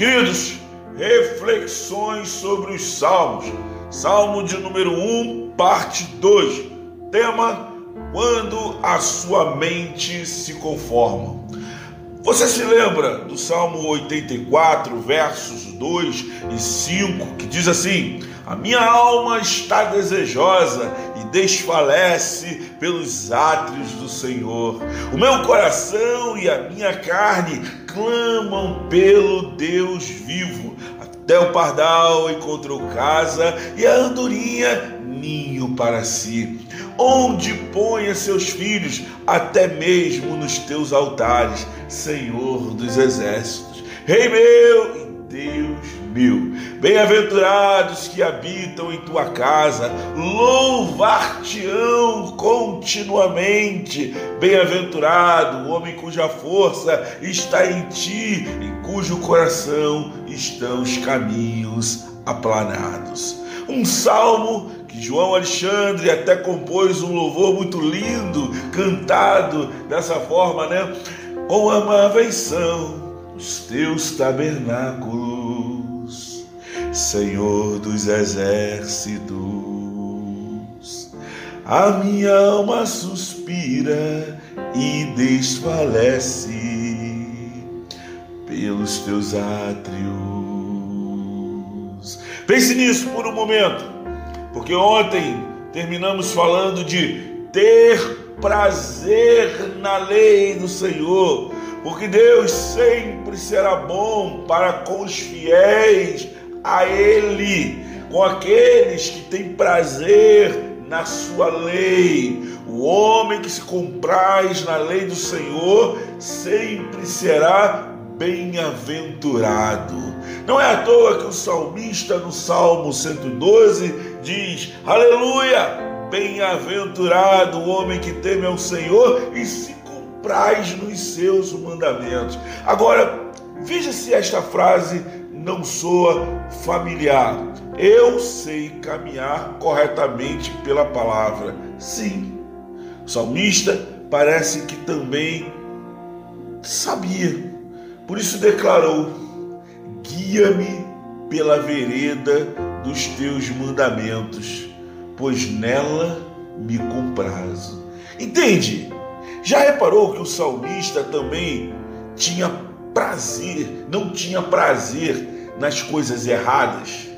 Queridos, reflexões sobre os salmos. Salmo de número 1, parte 2. Tema: Quando a sua mente se conforma. Você se lembra do Salmo 84, versos 2 e 5, que diz assim: A minha alma está desejosa desfalece pelos átrios do Senhor. O meu coração e a minha carne clamam pelo Deus vivo. Até o pardal encontrou casa e a andorinha ninho para si. Onde ponha seus filhos, até mesmo nos teus altares, Senhor dos exércitos. Rei meu e Deus meu. Bem-aventurados que habitam em tua casa, louvar-te-ão continuamente. Bem-aventurado o homem cuja força está em ti e cujo coração estão os caminhos aplanados. Um salmo que João Alexandre até compôs um louvor muito lindo, cantado dessa forma, né? Com amáveis são os teus tabernáculos, Senhor dos exércitos. A minha alma suspira e desfalece pelos teus átrios. Pense nisso por um momento, porque ontem terminamos falando de ter prazer na lei do Senhor porque Deus sempre será bom para com os fiéis a Ele, com aqueles que têm prazer na sua lei. O homem que se compraz na lei do Senhor sempre será bem-aventurado. Não é à toa que o salmista no Salmo 112 diz: Aleluia! Bem-aventurado o homem que teme ao Senhor e se comprais nos seus mandamentos. Agora, veja se esta frase não soa familiar. Eu sei caminhar corretamente pela palavra. Sim, o salmista parece que também sabia. Por isso declarou: Guia-me pela vereda dos teus mandamentos, pois nela me comprazo. Entende? Já reparou que o salmista também tinha prazer, não tinha prazer nas coisas erradas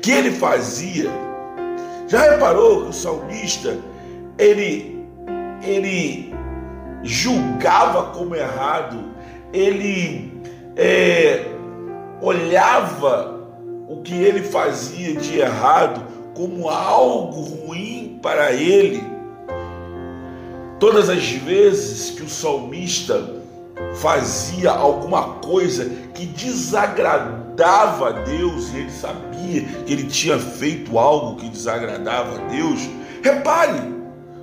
que ele fazia? Já reparou que o salmista ele ele julgava como errado, ele é, olhava o que ele fazia de errado como algo ruim para ele Todas as vezes que o salmista fazia alguma coisa que desagradava a Deus, e ele sabia que ele tinha feito algo que desagradava a Deus, repare,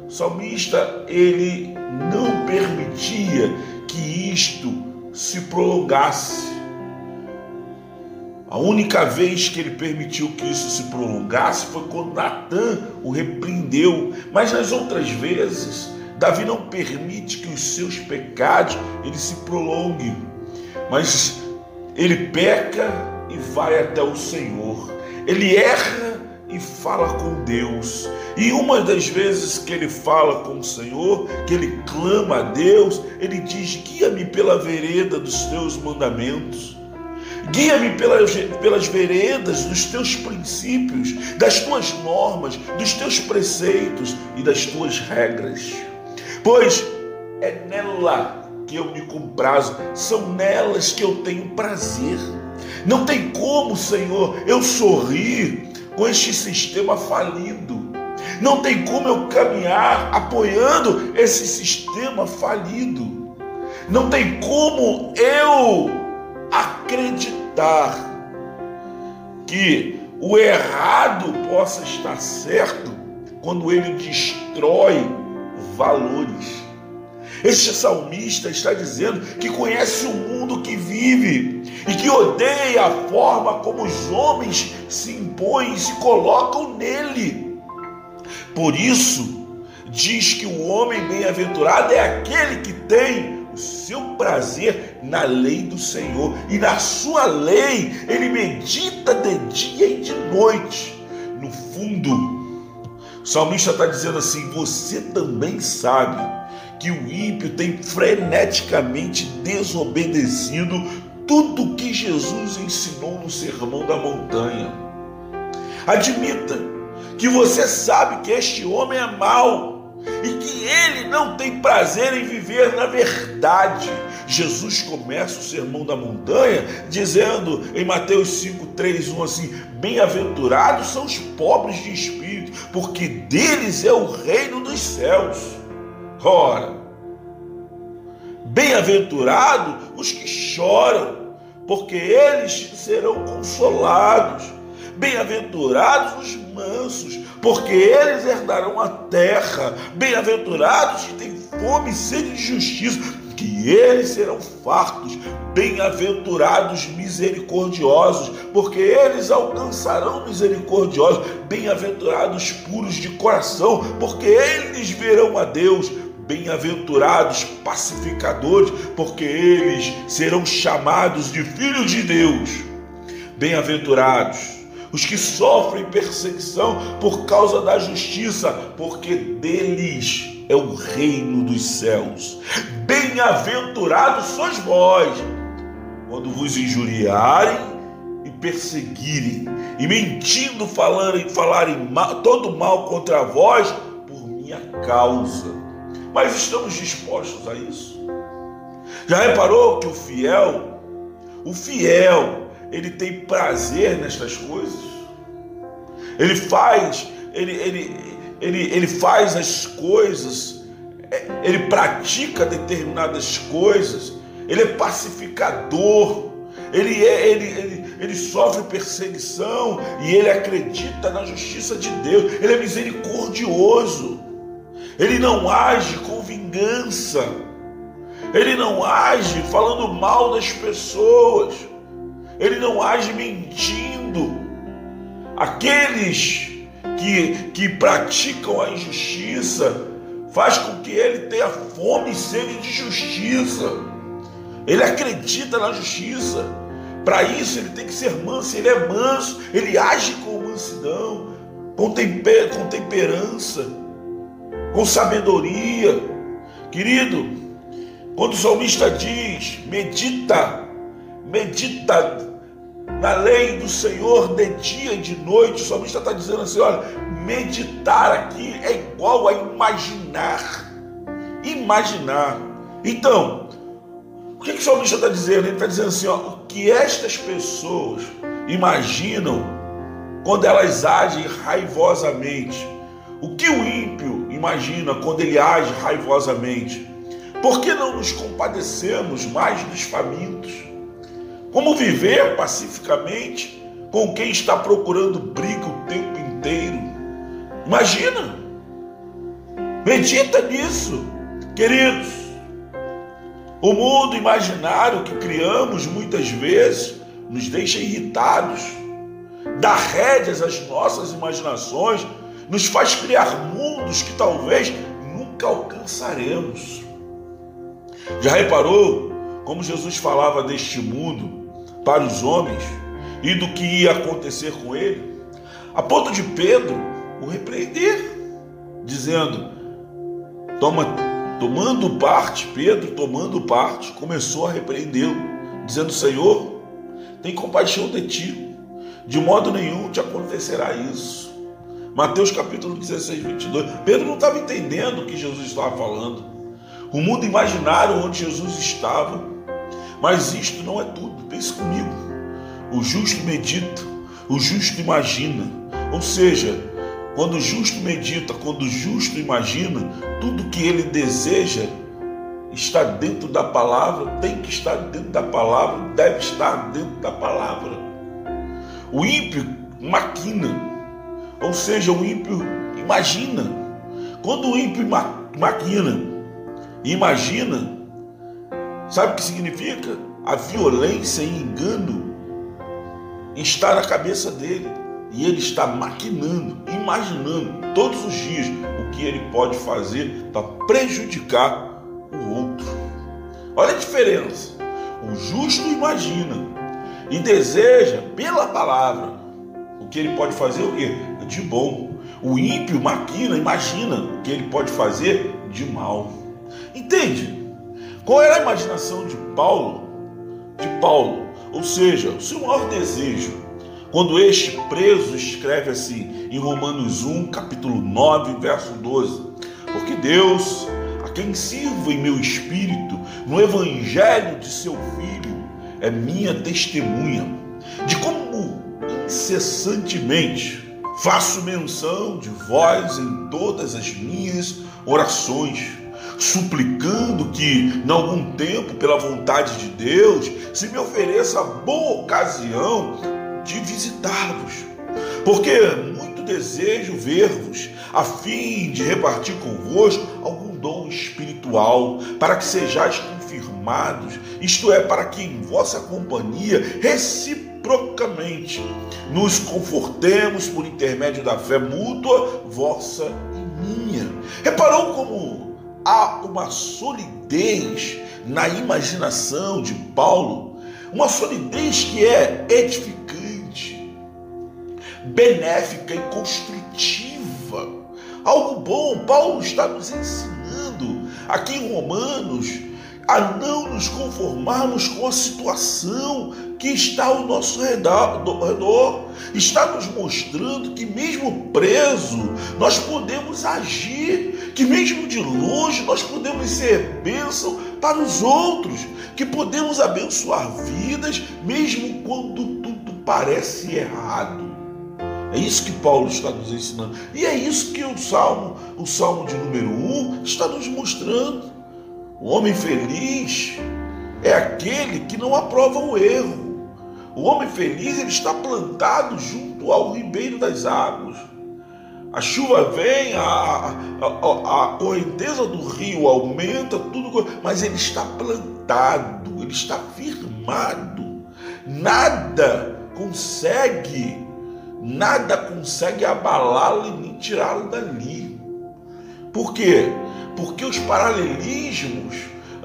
o salmista ele não permitia que isto se prolongasse. A única vez que ele permitiu que isso se prolongasse foi quando Natan o repreendeu, mas nas outras vezes Davi não permite que os seus pecados ele se prolonguem, mas ele peca e vai até o Senhor. Ele erra e fala com Deus. E uma das vezes que ele fala com o Senhor, que ele clama a Deus, ele diz: Guia-me pela vereda dos teus mandamentos. Guia-me pelas, pelas veredas dos teus princípios, das tuas normas, dos teus preceitos e das tuas regras pois é nela que eu me comprazo, são nelas que eu tenho prazer. Não tem como, Senhor, eu sorrir com este sistema falido. Não tem como eu caminhar apoiando esse sistema falido. Não tem como eu acreditar que o errado possa estar certo quando ele destrói valores. Este salmista está dizendo que conhece o mundo que vive e que odeia a forma como os homens se impõem e se colocam nele. Por isso, diz que o homem bem-aventurado é aquele que tem o seu prazer na lei do Senhor, e na sua lei ele medita de dia e de noite. No fundo, o salmista está dizendo assim: você também sabe que o ímpio tem freneticamente desobedecido tudo que Jesus ensinou no Sermão da Montanha. Admita que você sabe que este homem é mau e que ele não tem prazer em viver na verdade. Jesus começa o sermão da montanha dizendo em Mateus 5, 3, 1 assim: Bem-aventurados são os pobres de espírito, porque deles é o reino dos céus. Ora, bem-aventurados os que choram, porque eles serão consolados. Bem-aventurados os mansos, porque eles herdarão a terra. Bem-aventurados que têm fome e sede de justiça, que eles serão fartos. Bem-aventurados misericordiosos, porque eles alcançarão misericordiosos. Bem-aventurados puros de coração, porque eles verão a Deus. Bem-aventurados pacificadores, porque eles serão chamados de filhos de Deus. Bem-aventurados os que sofrem perseguição por causa da justiça, porque deles é o reino dos céus. Bem-aventurados sois vós, quando vos injuriarem e perseguirem, e mentindo falarem, falarem mal, todo mal contra vós por minha causa. Mas estamos dispostos a isso? Já reparou que o fiel, o fiel, ele tem prazer nestas coisas. Ele faz, ele, ele, ele, ele faz as coisas, é, ele pratica determinadas coisas, ele é pacificador, ele, é, ele, ele, ele sofre perseguição e ele acredita na justiça de Deus, ele é misericordioso, ele não age com vingança, ele não age falando mal das pessoas ele não age mentindo. Aqueles que, que praticam a injustiça faz com que ele tenha fome e sede de justiça. Ele acredita na justiça. Para isso ele tem que ser manso, ele é manso, ele age com mansidão, com, temper, com temperança, com sabedoria. Querido, quando o salmista diz, medita, medita na lei do Senhor de dia e de noite. O salmista está dizendo assim: olha, meditar aqui é igual a imaginar. Imaginar. Então, o que, que o salmista está dizendo? Ele está dizendo assim: ó, o que estas pessoas imaginam quando elas agem raivosamente. O que o ímpio imagina quando ele age raivosamente? Por que não nos compadecemos mais dos famintos? Como viver pacificamente com quem está procurando briga o tempo inteiro? Imagina. Medita nisso, queridos. O mundo imaginário que criamos muitas vezes nos deixa irritados, dá rédeas às nossas imaginações, nos faz criar mundos que talvez nunca alcançaremos. Já reparou como Jesus falava deste mundo para os homens e do que ia acontecer com ele, a ponto de Pedro o repreender, dizendo: Toma, tomando parte, Pedro tomando parte, começou a repreendê-lo, dizendo: Senhor, tem compaixão de ti, de modo nenhum te acontecerá isso. Mateus capítulo 16, 22. Pedro não estava entendendo o que Jesus estava falando. O mundo imaginário onde Jesus estava mas isto não é tudo. Pense comigo. O justo medita, o justo imagina. Ou seja, quando o justo medita, quando o justo imagina, tudo que ele deseja está dentro da palavra, tem que estar dentro da palavra, deve estar dentro da palavra. O ímpio maquina, ou seja, o ímpio imagina. Quando o ímpio maquina, imagina, Sabe o que significa? A violência e engano está na cabeça dele. E ele está maquinando, imaginando todos os dias o que ele pode fazer para prejudicar o outro. Olha a diferença. O justo imagina e deseja pela palavra o que ele pode fazer o quê? De bom. O ímpio maquina, imagina o que ele pode fazer de mal. Entende? Qual era a imaginação de Paulo? De Paulo, ou seja, o seu maior desejo, quando este preso escreve assim em Romanos 1, capítulo 9, verso 12: Porque Deus, a quem sirvo em meu espírito, no evangelho de seu filho, é minha testemunha de como incessantemente faço menção de vós em todas as minhas orações, suplicando que, em algum tempo, pela vontade de Deus, se me ofereça a boa ocasião de visitar-vos. Porque muito desejo ver-vos, a fim de repartir convosco algum dom espiritual, para que sejais confirmados, isto é, para que em vossa companhia reciprocamente nos confortemos por intermédio da fé mútua, vossa e minha. Reparou como há uma solidez na imaginação de Paulo, uma solidez que é edificante, benéfica e construtiva. Algo bom, Paulo está nos ensinando aqui em Romanos a não nos conformarmos com a situação que está ao nosso redor. Está nos mostrando que, mesmo preso, nós podemos agir, que, mesmo de longe, nós podemos ser bênção para os outros, que podemos abençoar vidas, mesmo quando tudo parece errado. É isso que Paulo está nos ensinando. E é isso que o Salmo, o Salmo de número 1, está nos mostrando. O homem feliz é aquele que não aprova o erro. O homem feliz ele está plantado junto ao ribeiro das águas. A chuva vem, a, a, a, correnteza do rio aumenta, tudo, mas ele está plantado, ele está firmado. Nada consegue, nada consegue abalá-lo e nem tirá-lo dali. Por quê? Porque os paralelismos,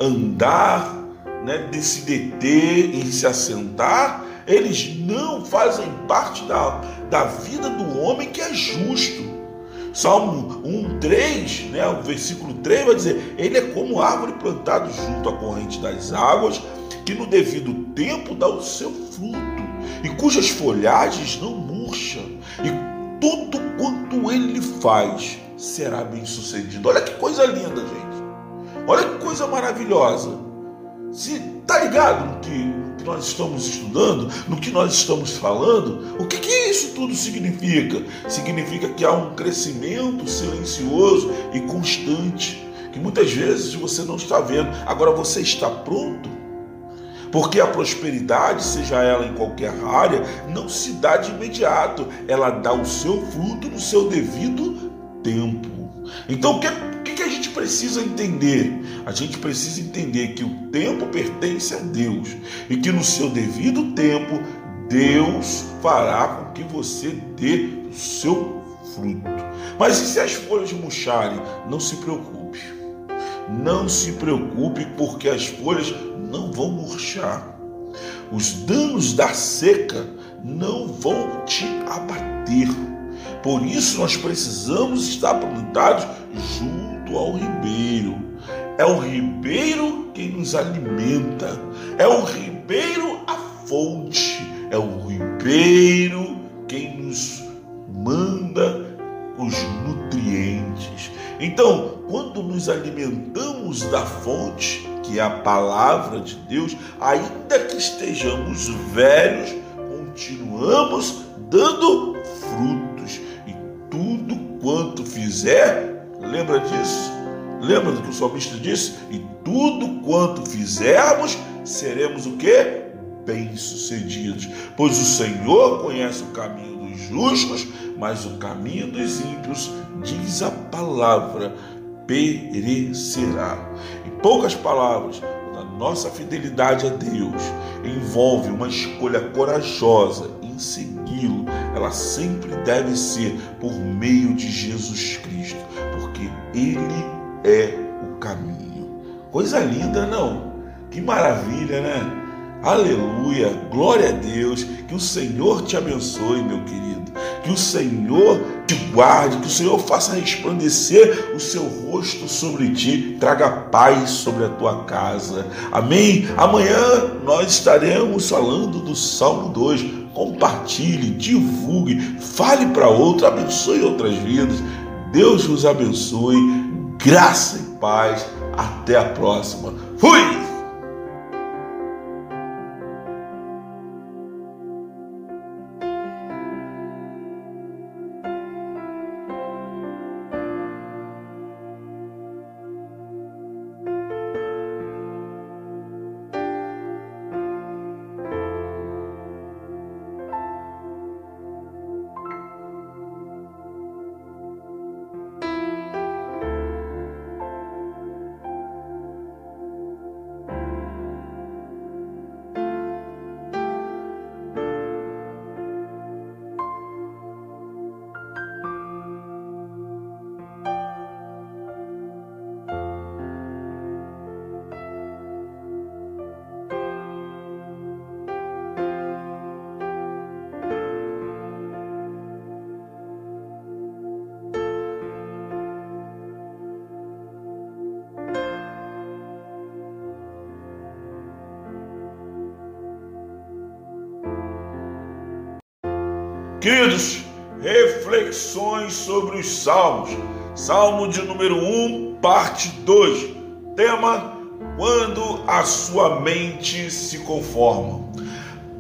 andar, né, de se deter e se assentar, eles não fazem parte da, da vida do homem que é justo. Salmo 1, 3, né, o versículo 3 vai dizer: Ele é como árvore plantada junto à corrente das águas, que no devido tempo dá o seu fruto, e cujas folhagens não murcham, e tudo quanto ele faz será bem sucedido. Olha que coisa linda, gente. Olha que coisa maravilhosa. Se tá ligado no que, no que nós estamos estudando, no que nós estamos falando, o que, que isso tudo significa? Significa que há um crescimento silencioso e constante, que muitas vezes você não está vendo. Agora você está pronto? Porque a prosperidade, seja ela em qualquer área, não se dá de imediato, ela dá o seu fruto no seu devido tempo. Então, o que, que a gente precisa entender? A gente precisa entender que o tempo pertence a Deus e que no seu devido tempo, Deus fará com que você dê o seu fruto. Mas e se as folhas murcharem? Não se preocupe. Não se preocupe, porque as folhas não vão murchar. Os danos da seca não vão te abater por isso nós precisamos estar plantados junto ao ribeiro. É o ribeiro quem nos alimenta, é o ribeiro a fonte, é o ribeiro quem nos manda os nutrientes. Então, quando nos alimentamos da fonte, que é a palavra de Deus, ainda que estejamos velhos, continuamos dando frutos tudo quanto fizer, lembra disso? Lembra do que o salmista disse? E tudo quanto fizermos, seremos o que? Bem-sucedidos. Pois o Senhor conhece o caminho dos justos, mas o caminho dos ímpios, diz a palavra, perecerá. Em poucas palavras, a nossa fidelidade a Deus envolve uma escolha corajosa em ela sempre deve ser por meio de Jesus Cristo, porque Ele é o caminho. Coisa linda, não? Que maravilha, né? Aleluia, glória a Deus. Que o Senhor te abençoe, meu querido. Que o Senhor te guarde, que o Senhor faça resplandecer o seu rosto sobre ti, traga paz sobre a tua casa. Amém? Amanhã nós estaremos falando do Salmo 2. Compartilhe, divulgue, fale para outro, abençoe outras vidas. Deus vos abençoe, graça e paz. Até a próxima. Fui! Queridos, reflexões sobre os Salmos. Salmo de número 1, parte 2. Tema: Quando a sua mente se conforma.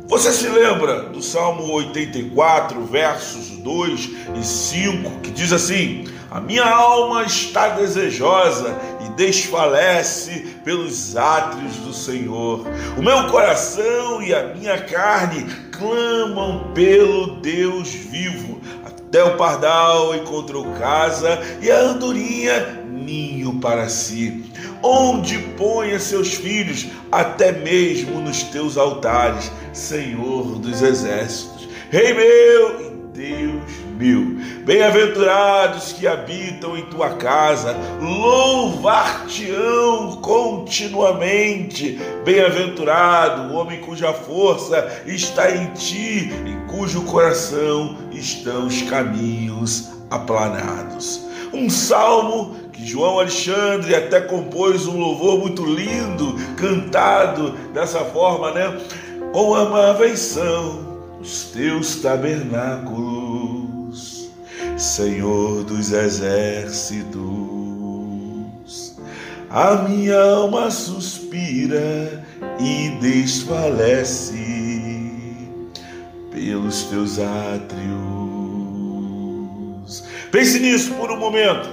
Você se lembra do Salmo 84, versos 2 e 5, que diz assim: A minha alma está desejosa desfalece pelos átrios do Senhor. O meu coração e a minha carne clamam pelo Deus vivo. Até o pardal encontrou casa e a andorinha ninho para si. Onde ponha seus filhos, até mesmo nos teus altares, Senhor dos exércitos. Rei meu e Deus mil. Bem-aventurados que habitam em tua casa, louvar-te-ão continuamente. Bem-aventurado o homem cuja força está em ti, em cujo coração estão os caminhos aplanados. Um salmo que João Alexandre até compôs um louvor muito lindo, cantado dessa forma, né? Com amáveis são os teus tabernáculos Senhor dos exércitos. A minha alma suspira e desfalece pelos teus átrios. Pense nisso por um momento,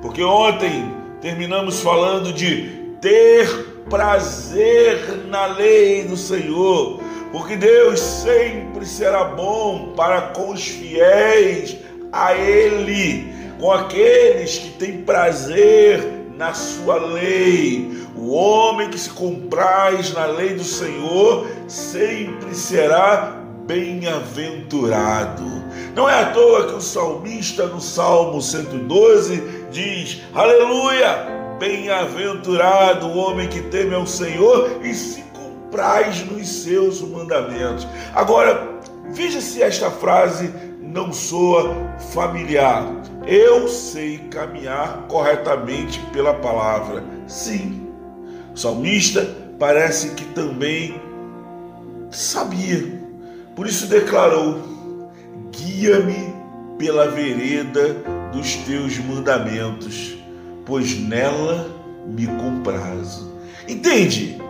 porque ontem terminamos falando de ter prazer na lei do Senhor, porque Deus sempre será bom para com os fiéis a Ele, com aqueles que têm prazer na sua lei. O homem que se compraz na lei do Senhor sempre será bem-aventurado. Não é à toa que o salmista no Salmo 112 diz: Aleluia! Bem-aventurado o homem que teme ao Senhor e se compraz nos seus mandamentos. Agora, veja se esta frase não soa familiar. Eu sei caminhar corretamente pela palavra. Sim, o salmista parece que também sabia. Por isso declarou: Guia-me pela vereda dos teus mandamentos, pois nela me comprazo. Entende?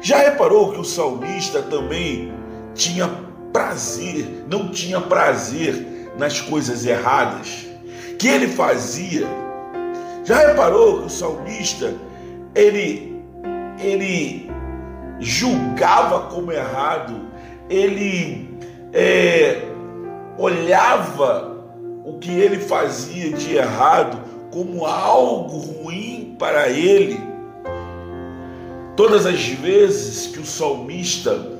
Já reparou que o salmista também tinha prazer, não tinha prazer nas coisas erradas que ele fazia. Já reparou que o salmista ele ele julgava como errado, ele é, olhava o que ele fazia de errado como algo ruim para ele. Todas as vezes que o salmista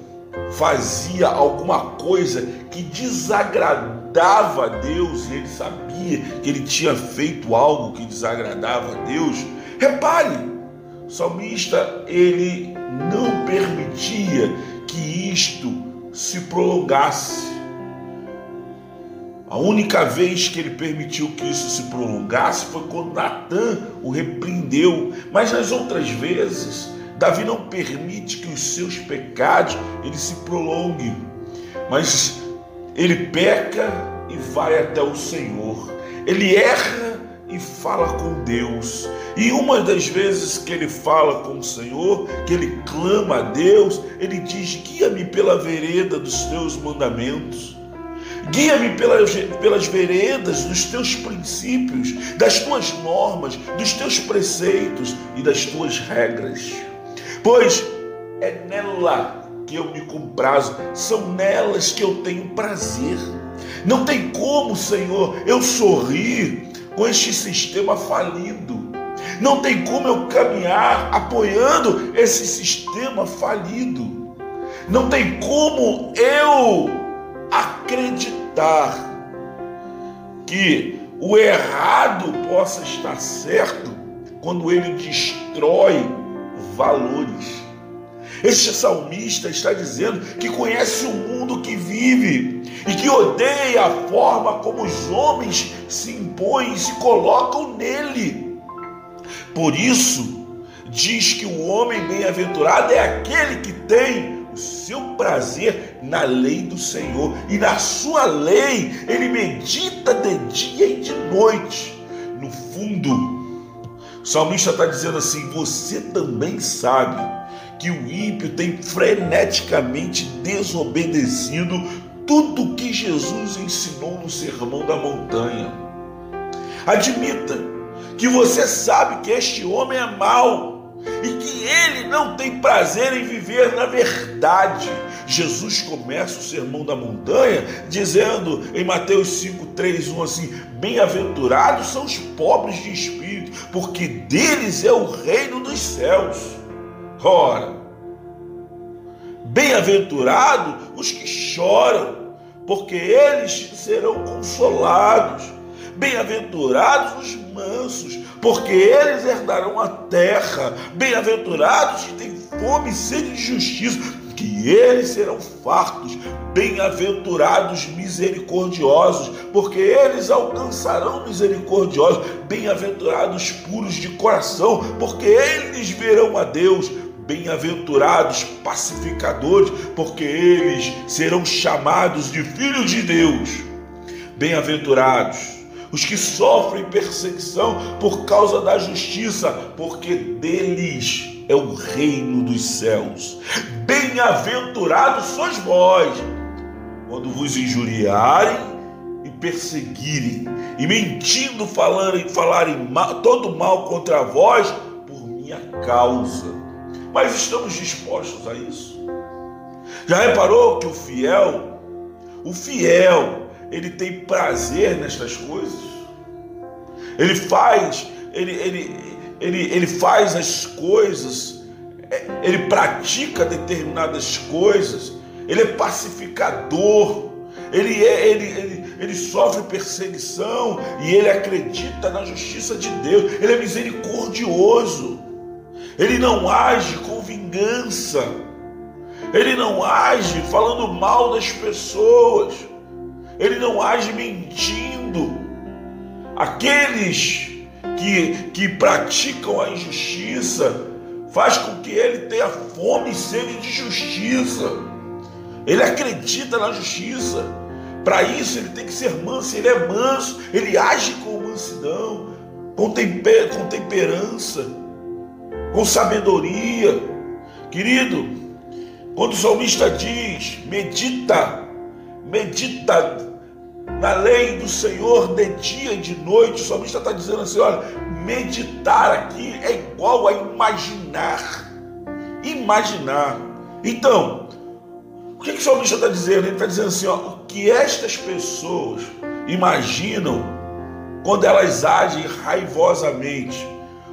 fazia alguma coisa que desagradava a Deus e ele sabia que ele tinha feito algo que desagradava a Deus, repare, o salmista ele não permitia que isto se prolongasse. A única vez que ele permitiu que isso se prolongasse foi quando Natan o repreendeu. Mas nas outras vezes, Davi não permite que os seus pecados ele se prolonguem. Mas ele peca e vai até o Senhor. Ele erra e fala com Deus. E uma das vezes que ele fala com o Senhor, que ele clama a Deus, ele diz: Guia-me pela vereda dos teus mandamentos. Guia-me pelas, pelas veredas dos teus princípios, das tuas normas, dos teus preceitos e das tuas regras. Pois é nela que eu me comprazo, são nelas que eu tenho prazer. Não tem como, Senhor, eu sorrir com este sistema falido. Não tem como eu caminhar apoiando esse sistema falido. Não tem como eu acreditar que o errado possa estar certo quando ele destrói valores. Este salmista está dizendo que conhece o mundo que vive e que odeia a forma como os homens se impõem e se colocam nele. Por isso, diz que o homem bem-aventurado é aquele que tem o seu prazer na lei do Senhor e na sua lei ele medita de dia e de noite. No fundo, salmista está dizendo assim: você também sabe que o ímpio tem freneticamente desobedecido tudo o que Jesus ensinou no Sermão da Montanha. Admita que você sabe que este homem é mau e que ele não tem prazer em viver na verdade. Jesus começa o sermão da montanha dizendo em Mateus 5, 3, 1 assim: Bem-aventurados são os pobres de espírito, porque deles é o reino dos céus. Ora, bem-aventurados os que choram, porque eles serão consolados. Bem-aventurados os mansos, porque eles herdarão a terra. Bem-aventurados que têm fome e sede de justiça, que eles serão fartos. Bem-aventurados misericordiosos, porque eles alcançarão misericordiosos. Bem-aventurados puros de coração, porque eles verão a Deus. Bem-aventurados pacificadores, porque eles serão chamados de filhos de Deus. Bem-aventurados os que sofrem perseguição por causa da justiça, porque deles é o reino dos céus. Bem-aventurados sois vós, quando vos injuriarem e perseguirem, e mentindo falarem, falarem mal, todo mal contra vós por minha causa. Mas estamos dispostos a isso? Já reparou que o fiel, o fiel, ele tem prazer nestas coisas? Ele faz, ele, ele, ele, ele faz as coisas, é, ele pratica determinadas coisas, ele é pacificador, ele, é, ele, ele, ele sofre perseguição e ele acredita na justiça de Deus, ele é misericordioso. Ele não age com vingança. Ele não age falando mal das pessoas. Ele não age mentindo. Aqueles que, que praticam a injustiça faz com que ele tenha fome e sede de justiça. Ele acredita na justiça. Para isso ele tem que ser manso, ele é manso, ele age com mansidão, com, temper, com temperança com sabedoria. Querido, quando o salmista diz: medita, medita na lei do Senhor de dia e de noite, o salmista está dizendo assim: olha, meditar aqui é igual a imaginar. Imaginar. Então, o que, que o salmista está dizendo? Ele está dizendo assim: ó, o que estas pessoas imaginam quando elas agem raivosamente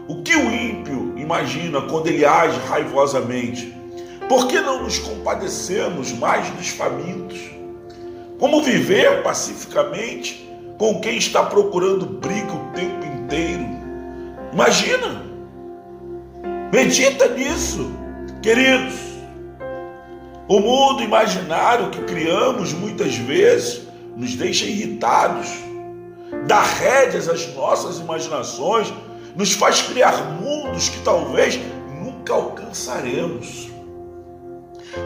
o que o ímpio imagina quando ele age raivosamente? Por que não nos compadecemos mais dos famintos? Como viver pacificamente com quem está procurando briga o tempo inteiro? Imagina! Medita nisso, queridos. O mundo imaginário que criamos muitas vezes nos deixa irritados, dá rédeas às nossas imaginações, nos faz criar mundos que talvez nunca alcançaremos.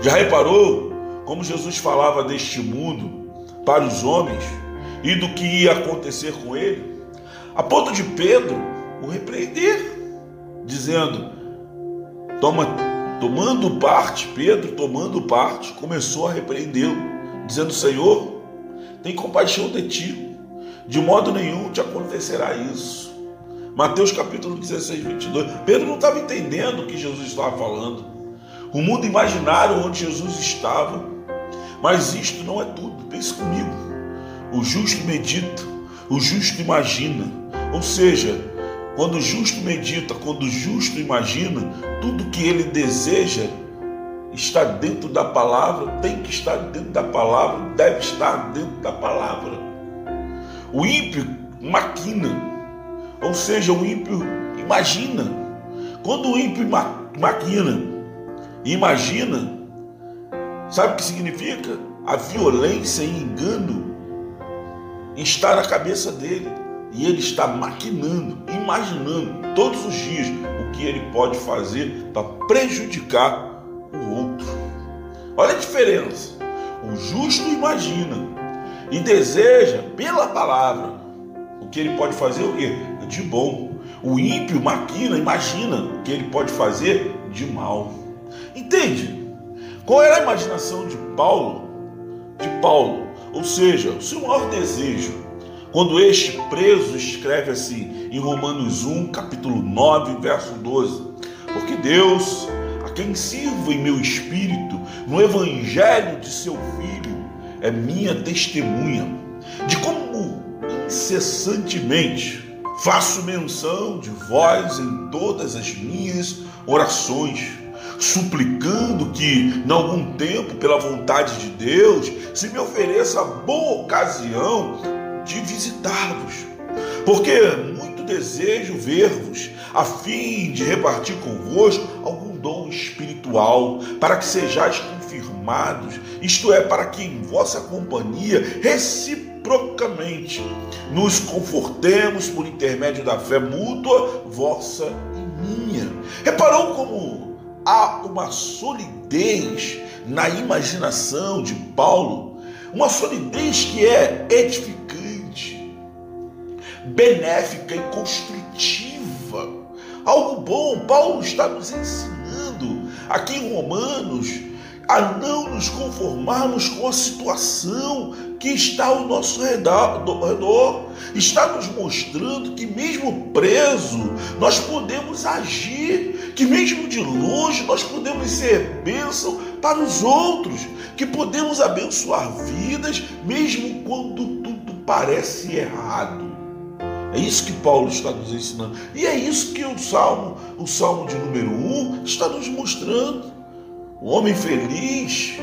Já reparou como Jesus falava deste mundo para os homens e do que ia acontecer com ele? A ponto de Pedro o repreender, dizendo: Toma, tomando parte, Pedro tomando parte, começou a repreendê-lo, dizendo: Senhor, tem compaixão de ti, de modo nenhum te acontecerá isso. Mateus capítulo 16, 22. Pedro não estava entendendo o que Jesus estava falando. O mundo imaginário onde Jesus estava. Mas isto não é tudo. Pense comigo. O justo medita, o justo imagina. Ou seja, quando o justo medita, quando o justo imagina, tudo que ele deseja está dentro da palavra, tem que estar dentro da palavra, deve estar dentro da palavra. O ímpio maquina, ou seja, o ímpio imagina. Quando o ímpio maquina e imagina, sabe o que significa? A violência e engano está na cabeça dele. E ele está maquinando, imaginando todos os dias o que ele pode fazer para prejudicar o outro. Olha a diferença. O justo imagina e deseja pela palavra o que ele pode fazer o quê? de bom. O ímpio maquina, imagina o que ele pode fazer de mal. Entende? Qual era a imaginação de Paulo? De Paulo, ou seja, o seu maior desejo, quando este preso escreve assim em Romanos 1, capítulo 9, verso 12: Porque Deus, a quem sirvo em meu espírito, no evangelho de seu filho, é minha testemunha de como incessantemente Faço menção de vós em todas as minhas orações, suplicando que, em algum tempo, pela vontade de Deus, se me ofereça a boa ocasião de visitar-vos. Porque muito desejo ver-vos, a fim de repartir convosco algum dom espiritual, para que sejais confirmados, isto é, para que em vossa companhia reciprocamente nos confortemos por intermédio da fé mútua, vossa e minha. Reparou como há uma solidez na imaginação de Paulo, uma solidez que é edificante, benéfica e construtiva. Algo bom, Paulo está nos ensinando aqui em Romanos a não nos conformarmos com a situação que está ao nosso redor. Está nos mostrando que, mesmo preso, nós podemos agir, que, mesmo de longe, nós podemos ser bênção para os outros, que podemos abençoar vidas, mesmo quando tudo parece errado. É isso que Paulo está nos ensinando. E é isso que o Salmo, o Salmo de número 1, está nos mostrando. O homem feliz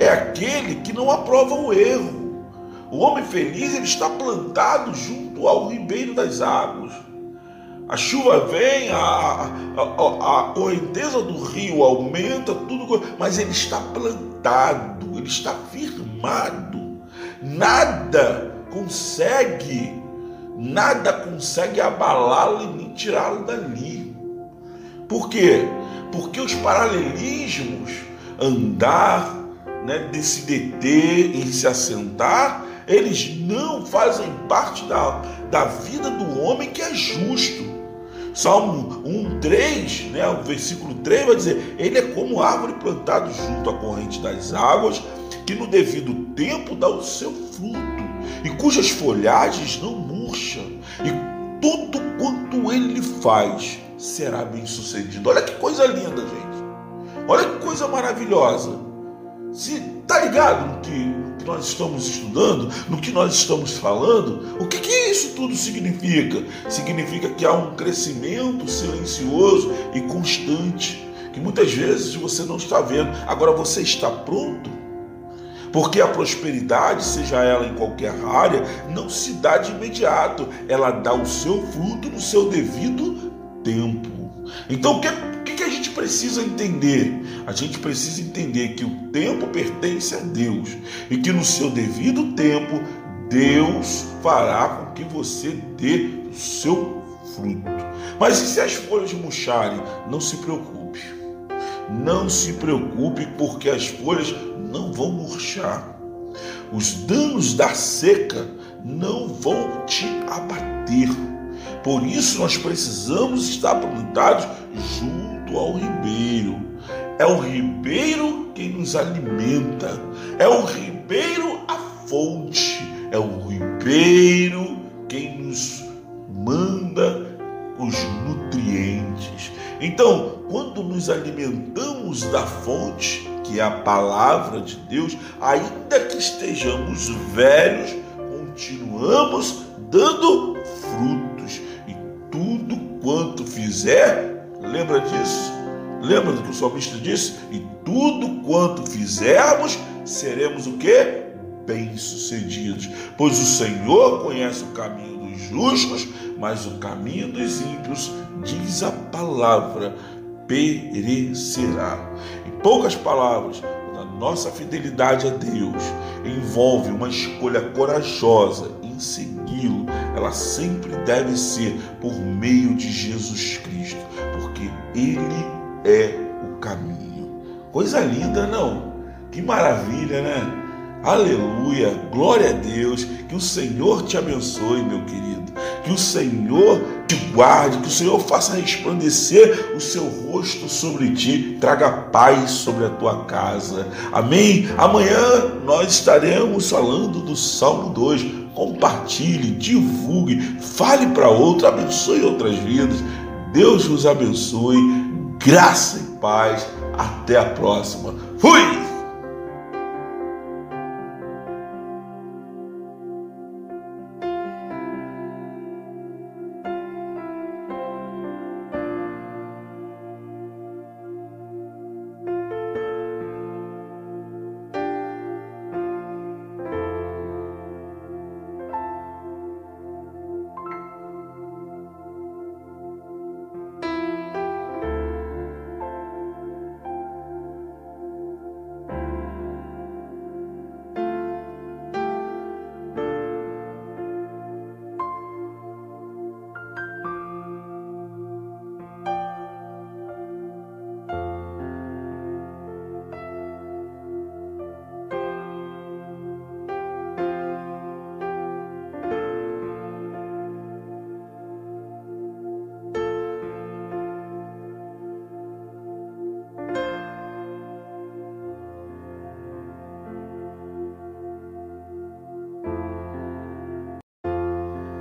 é aquele que não aprova o erro. O homem feliz ele está plantado junto ao ribeiro das águas. A chuva vem, a, a, a, a correnteza do rio aumenta, tudo, mas ele está plantado, ele está firmado. Nada consegue, nada consegue abalá-lo e nem tirá-lo dali. Por quê? Porque os paralelismos, andar, né, de se deter, em se assentar, eles não fazem parte da, da vida do homem que é justo. Salmo 1, 3, né, o versículo 3 vai dizer: Ele é como árvore plantada junto à corrente das águas, que no devido tempo dá o seu fruto, e cujas folhagens não murcham, e tudo quanto ele faz será bem sucedido. Olha que coisa linda, gente. Olha que coisa maravilhosa. Se tá ligado que, que nós estamos estudando, no que nós estamos falando, o que, que isso tudo significa? Significa que há um crescimento silencioso e constante, que muitas vezes você não está vendo. Agora você está pronto? Porque a prosperidade, seja ela em qualquer área, não se dá de imediato, ela dá o seu fruto no seu devido tempo. Então, o que, que, precisa entender, a gente precisa entender que o tempo pertence a Deus e que no seu devido tempo Deus fará com que você dê o seu fruto. Mas e se as folhas murcharem? Não se preocupe. Não se preocupe, porque as folhas não vão murchar. Os danos da seca não vão te abater. Por isso nós precisamos estar plantados ao ribeiro. É o ribeiro quem nos alimenta. É o ribeiro a fonte. É o ribeiro quem nos manda os nutrientes. Então, quando nos alimentamos da fonte, que é a palavra de Deus, ainda que estejamos velhos, continuamos dando frutos. E tudo quanto fizer, lembra disso? Lembra do que o salmista disse? E tudo quanto fizermos, seremos o que? Bem-sucedidos. Pois o Senhor conhece o caminho dos justos, mas o caminho dos ímpios, diz a palavra, perecerá. Em poucas palavras, a nossa fidelidade a Deus envolve uma escolha corajosa em segui-lo. Ela sempre deve ser por meio de Jesus Cristo, Ele é o caminho. Coisa linda, não? Que maravilha, né? Aleluia, glória a Deus. Que o Senhor te abençoe, meu querido. Que o Senhor te guarde, que o Senhor faça resplandecer o seu rosto sobre ti, traga paz sobre a tua casa. Amém? Amanhã nós estaremos falando do Salmo 2. Compartilhe, divulgue, fale para outro, abençoe outras vidas. Deus vos abençoe. Graça e paz. Até a próxima. Fui!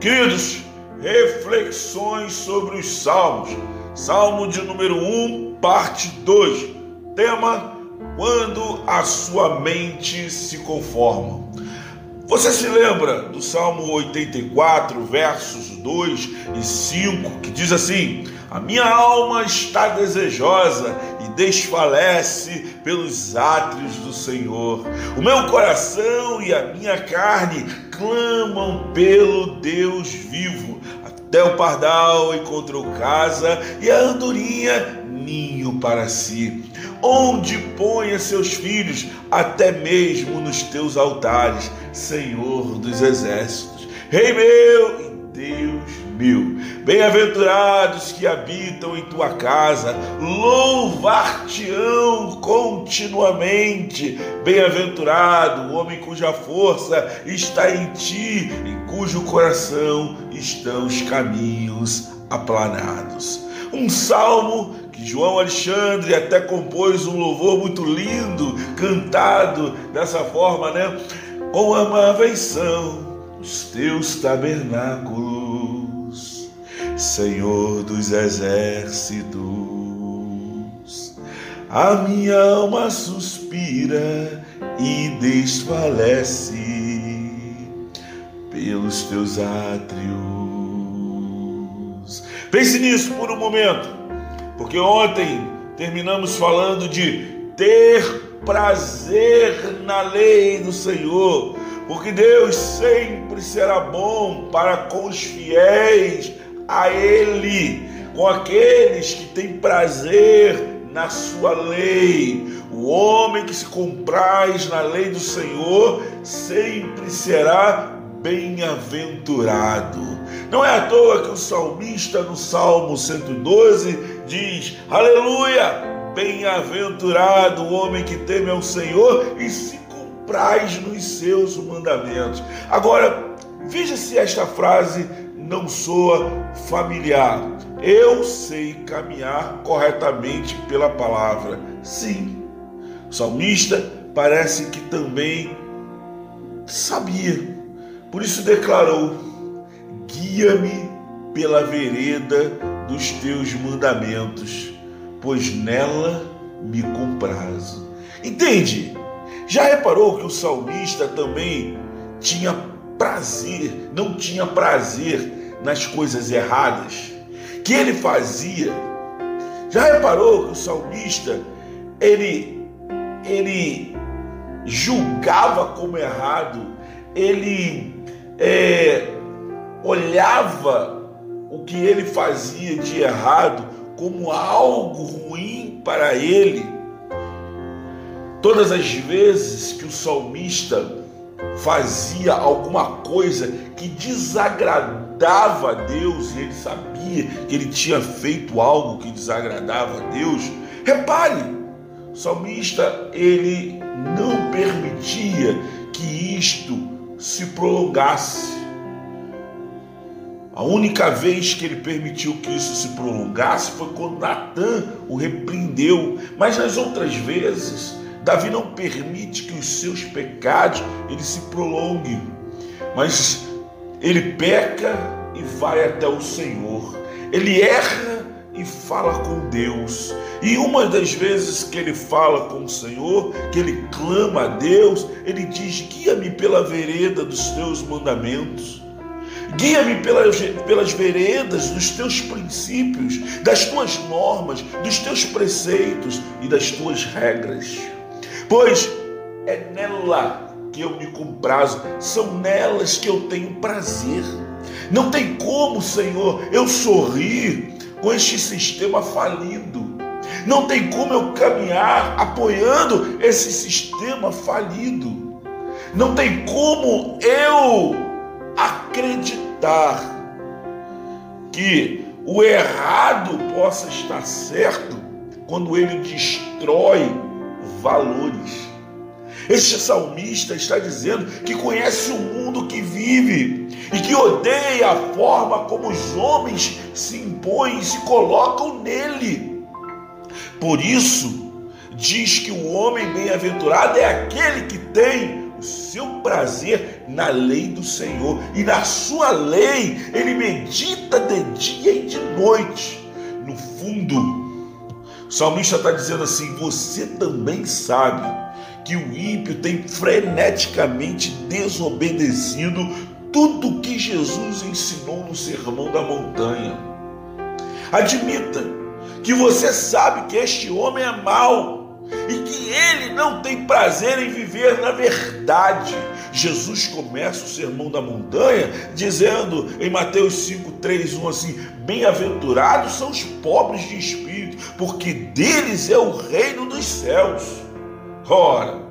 Queridos, reflexões sobre os salmos. Salmo de número 1, parte 2. Tema: Quando a sua mente se conforma. Você se lembra do Salmo 84, versos 2 e 5, que diz assim: A minha alma está desejosa e desfalece pelos átrios do Senhor. O meu coração e a minha carne clamam pelo Deus vivo. Até o pardal encontrou casa e a andorinha ninho para si. Onde ponha seus filhos, até mesmo nos teus altares, Senhor dos exércitos. Rei meu e Deus meu. Bem-aventurados que habitam em tua casa, louvar-te-ão continuamente. Bem-aventurado o homem cuja força está em ti, em cujo coração estão os caminhos aplanados. Um salmo que João Alexandre até compôs um louvor muito lindo, cantado dessa forma, né? Com amáveis são os teus tabernáculos, Senhor dos exércitos. A minha alma suspira e desfalece pelos teus átrios. Pense nisso por um momento, porque ontem terminamos falando de ter prazer na lei do Senhor porque Deus sempre será bom para com os fiéis a Ele, com aqueles que têm prazer na sua lei. O homem que se compraz na lei do Senhor sempre será bem-aventurado. Não é à toa que o salmista no Salmo 112 diz: Aleluia! Bem-aventurado o homem que teme ao Senhor e se compraz nos seus mandamentos. Agora, veja se esta frase não soa familiar. Eu sei caminhar corretamente pela palavra. Sim, o salmista parece que também sabia. Por isso declarou: Guia-me pela vereda dos teus mandamentos, pois nela me comprazo. Entende? Já reparou que o salmista também tinha prazer, não tinha prazer nas coisas erradas que ele fazia? Já reparou que o salmista ele ele julgava como errado, ele é, olhava o que ele fazia de errado como algo ruim para ele. Todas as vezes que o salmista fazia alguma coisa que desagradava a Deus e ele sabia que ele tinha feito algo que desagradava a Deus, repare, o salmista ele não permitia que isto se prolongasse. A única vez que ele permitiu que isso se prolongasse foi quando Natan o repreendeu, mas nas outras vezes Davi não permite que os seus pecados ele se prolonguem, mas ele peca e vai até o Senhor. Ele erra e fala com Deus. E uma das vezes que ele fala com o Senhor, que ele clama a Deus, ele diz: Guia-me pela vereda dos teus mandamentos. Guia-me pelas, pelas veredas dos teus princípios, das tuas normas, dos teus preceitos e das tuas regras pois é nela que eu me comprazo, são nelas que eu tenho prazer. Não tem como, Senhor, eu sorrir com este sistema falido. Não tem como eu caminhar apoiando esse sistema falido. Não tem como eu acreditar que o errado possa estar certo quando ele destrói valores. Este salmista está dizendo que conhece o mundo que vive e que odeia a forma como os homens se impõem e se colocam nele. Por isso, diz que o homem bem-aventurado é aquele que tem o seu prazer na lei do Senhor e na sua lei ele medita de dia e de noite. No fundo, salmista está dizendo assim: você também sabe que o ímpio tem freneticamente desobedecido tudo o que Jesus ensinou no Sermão da Montanha. Admita que você sabe que este homem é mau e que ele não tem prazer em viver na verdade. Jesus começa o sermão da montanha dizendo em Mateus 5, 3, 1 assim: Bem-aventurados são os pobres de espírito, porque deles é o reino dos céus. Ora,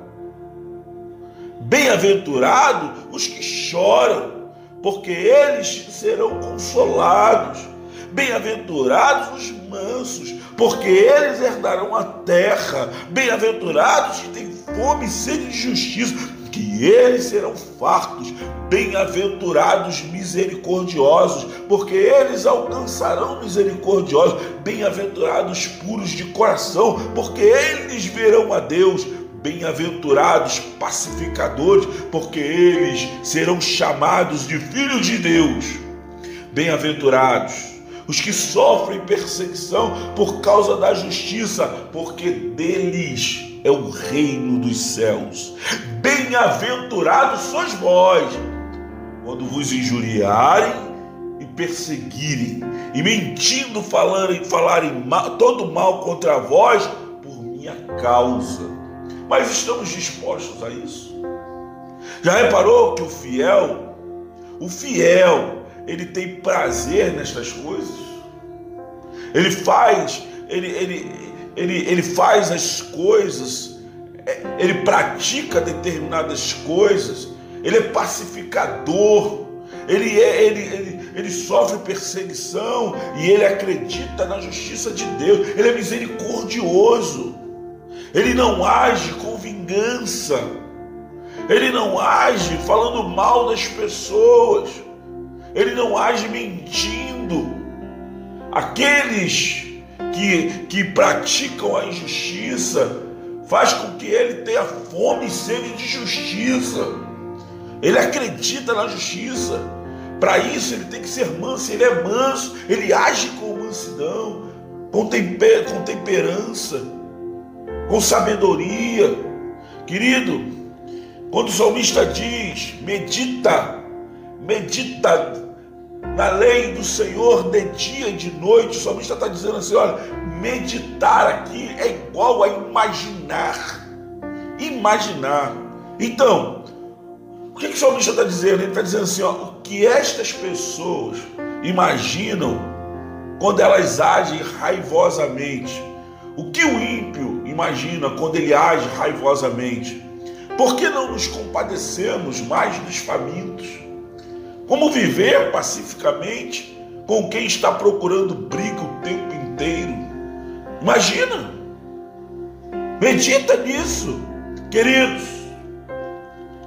bem-aventurados os que choram, porque eles serão consolados. Bem-aventurados os mansos, porque eles herdarão a terra. Bem-aventurados que têm fome e sede de justiça, que eles serão fartos. Bem-aventurados misericordiosos, porque eles alcançarão misericordiosos. Bem-aventurados puros de coração, porque eles verão a Deus. Bem-aventurados pacificadores, porque eles serão chamados de filhos de Deus. Bem-aventurados os que sofrem perseguição por causa da justiça, porque deles é o reino dos céus. Bem-aventurados sois vós, quando vos injuriarem e perseguirem, e mentindo falarem, falarem mal, todo mal contra vós por minha causa. Mas estamos dispostos a isso? Já reparou que o fiel, o fiel, ele tem prazer nestas coisas. Ele faz, ele, ele, ele, ele faz as coisas, é, ele pratica determinadas coisas, ele é pacificador, ele, é, ele, ele, ele sofre perseguição e ele acredita na justiça de Deus, ele é misericordioso, ele não age com vingança, ele não age falando mal das pessoas, ele não age mentindo. Aqueles que, que praticam a injustiça faz com que ele tenha fome e sede de justiça. Ele acredita na justiça. Para isso ele tem que ser manso, ele é manso, ele age com mansidão, com, temper, com temperança, com sabedoria. Querido, quando o salmista diz, medita, medita na lei do Senhor de dia e de noite, o salmista está dizendo assim: olha, meditar aqui é igual a imaginar. Imaginar. Então, o que, que o salmista está dizendo? Ele está dizendo assim: ó, o que estas pessoas imaginam quando elas agem raivosamente. O que o ímpio imagina quando ele age raivosamente? Por que não nos compadecemos mais dos famintos? Como viver pacificamente com quem está procurando briga o tempo inteiro? Imagina! Medita nisso, queridos.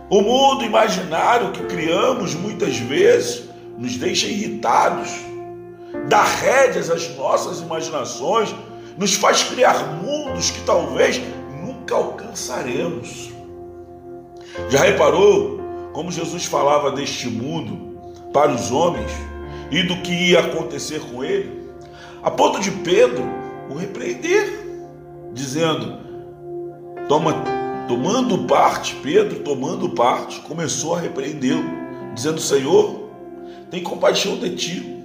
O mundo imaginário que criamos muitas vezes nos deixa irritados, dá rédeas às nossas imaginações, nos faz criar mundos que talvez nunca alcançaremos. Já reparou como Jesus falava deste mundo para os homens e do que ia acontecer com ele, a ponto de Pedro o repreender, dizendo: Toma, tomando parte, Pedro tomando parte, começou a repreendê-lo, dizendo: Senhor, tem compaixão de ti,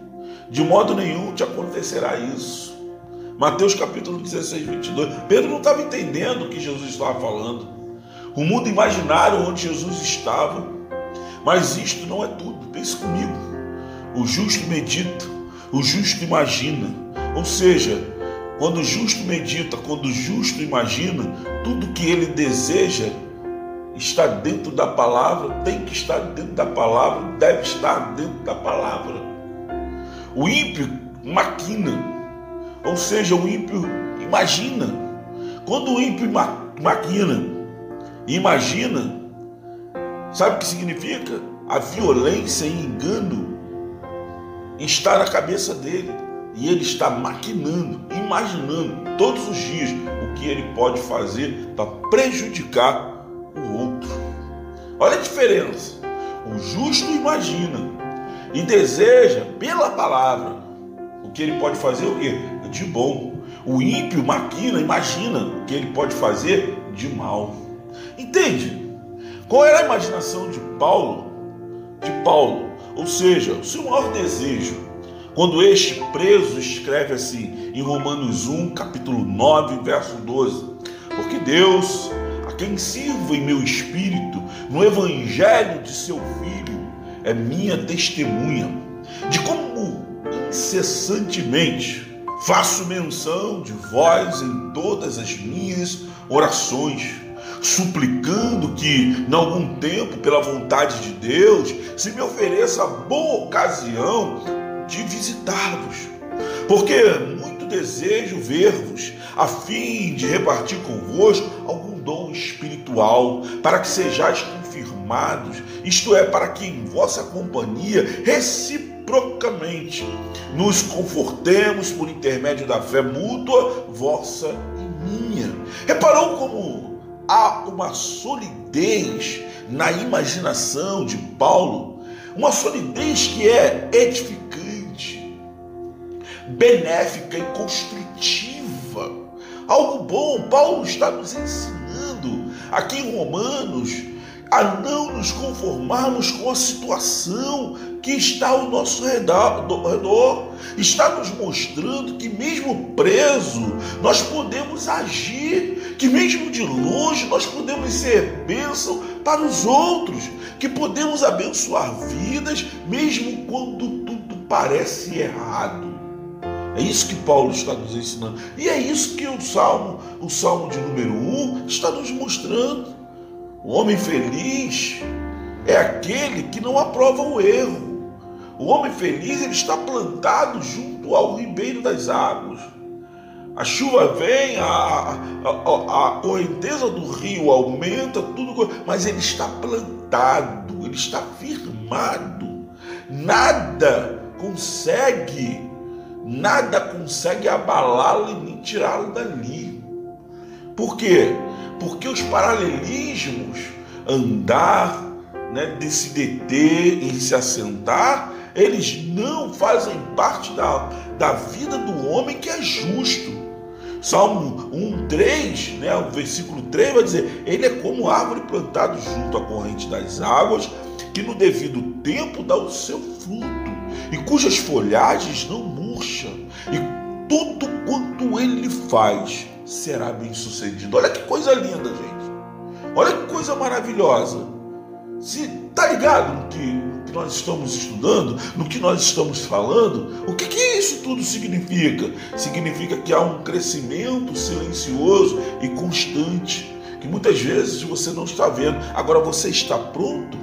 de modo nenhum te acontecerá isso. Mateus capítulo 16, 22. Pedro não estava entendendo o que Jesus estava falando. O mundo imaginário onde Jesus estava mas isto não é tudo. Pense comigo. O justo medita, o justo imagina. Ou seja, quando o justo medita, quando o justo imagina, tudo que ele deseja está dentro da palavra, tem que estar dentro da palavra, deve estar dentro da palavra. O ímpio maquina, ou seja, o ímpio imagina. Quando o ímpio maquina, imagina, Sabe o que significa? A violência e engano está na cabeça dele. E ele está maquinando, imaginando todos os dias o que ele pode fazer para prejudicar o outro. Olha a diferença. O justo imagina e deseja pela palavra o que ele pode fazer o quê? De bom. O ímpio maquina, imagina o que ele pode fazer de mal. Entende? Qual era a imaginação de Paulo? De Paulo, ou seja, o seu maior desejo, quando este preso escreve assim em Romanos 1, capítulo 9, verso 12: Porque Deus, a quem sirvo em meu espírito, no evangelho de seu filho, é minha testemunha de como incessantemente faço menção de vós em todas as minhas orações suplicando que, em algum tempo, pela vontade de Deus, se me ofereça a boa ocasião de visitar-vos. Porque muito desejo ver-vos, a fim de repartir convosco algum dom espiritual, para que sejais confirmados, isto é, para que em vossa companhia reciprocamente nos confortemos por intermédio da fé mútua, vossa e minha. Reparou como há uma solidez na imaginação de Paulo, uma solidez que é edificante, benéfica e construtiva. Algo bom, Paulo está nos ensinando aqui em Romanos a não nos conformarmos com a situação que está ao nosso redor. Está nos mostrando que, mesmo preso, nós podemos agir, que, mesmo de longe, nós podemos ser bênção para os outros, que podemos abençoar vidas, mesmo quando tudo parece errado. É isso que Paulo está nos ensinando. E é isso que o Salmo, o Salmo de número 1 está nos mostrando. O homem feliz é aquele que não aprova o erro. O homem feliz ele está plantado junto ao ribeiro das águas. A chuva vem, a, a, a, correnteza do rio aumenta, tudo, mas ele está plantado, ele está firmado. Nada consegue, nada consegue abalá-lo e nem tirá-lo dali. Por quê? Porque os paralelismos, andar, né, de se deter e se assentar, eles não fazem parte da, da vida do homem que é justo. Salmo 1, 3, né, o versículo 3 vai dizer: Ele é como árvore plantada junto à corrente das águas, que no devido tempo dá o seu fruto, e cujas folhagens não murcham, e tudo quanto ele faz será bem sucedido. Olha que coisa linda, gente. Olha que coisa maravilhosa. Se tá ligado no que que nós estamos estudando, no que nós estamos falando, o que, que isso tudo significa? Significa que há um crescimento silencioso e constante, que muitas vezes você não está vendo. Agora você está pronto?